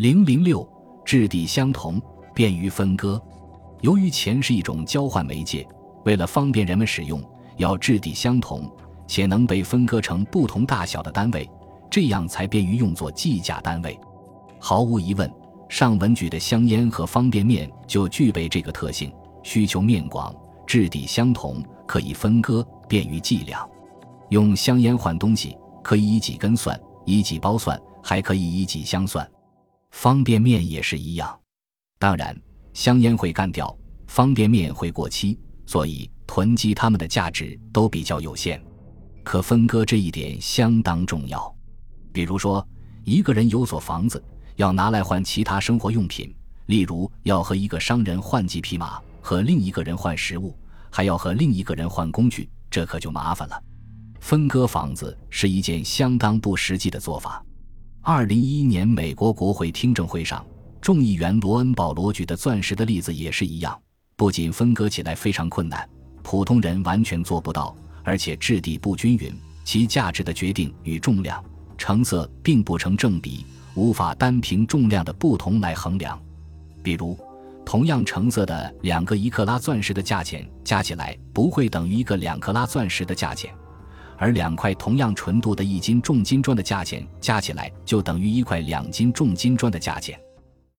零零六，质地相同，便于分割。由于钱是一种交换媒介，为了方便人们使用，要质地相同，且能被分割成不同大小的单位，这样才便于用作计价单位。毫无疑问，上文举的香烟和方便面就具备这个特性：需求面广，质地相同，可以分割，便于计量。用香烟换东西，可以以几根算，以几包算，还可以以几箱算。方便面也是一样。当然，香烟会干掉，方便面会过期，所以囤积它们的价值都比较有限。可分割这一点相当重要。比如说，一个人有所房子。要拿来换其他生活用品，例如要和一个商人换几匹马，和另一个人换食物，还要和另一个人换工具，这可就麻烦了。分割房子是一件相当不实际的做法。二零一一年美国国会听证会上，众议员罗恩·保罗举的钻石的例子也是一样，不仅分割起来非常困难，普通人完全做不到，而且质地不均匀，其价值的决定与重量、成色并不成正比。无法单凭重量的不同来衡量，比如，同样成色的两个一克拉钻石的价钱加起来不会等于一个两克拉钻石的价钱，而两块同样纯度的一斤重金砖的价钱加起来就等于一块两斤重金砖的价钱。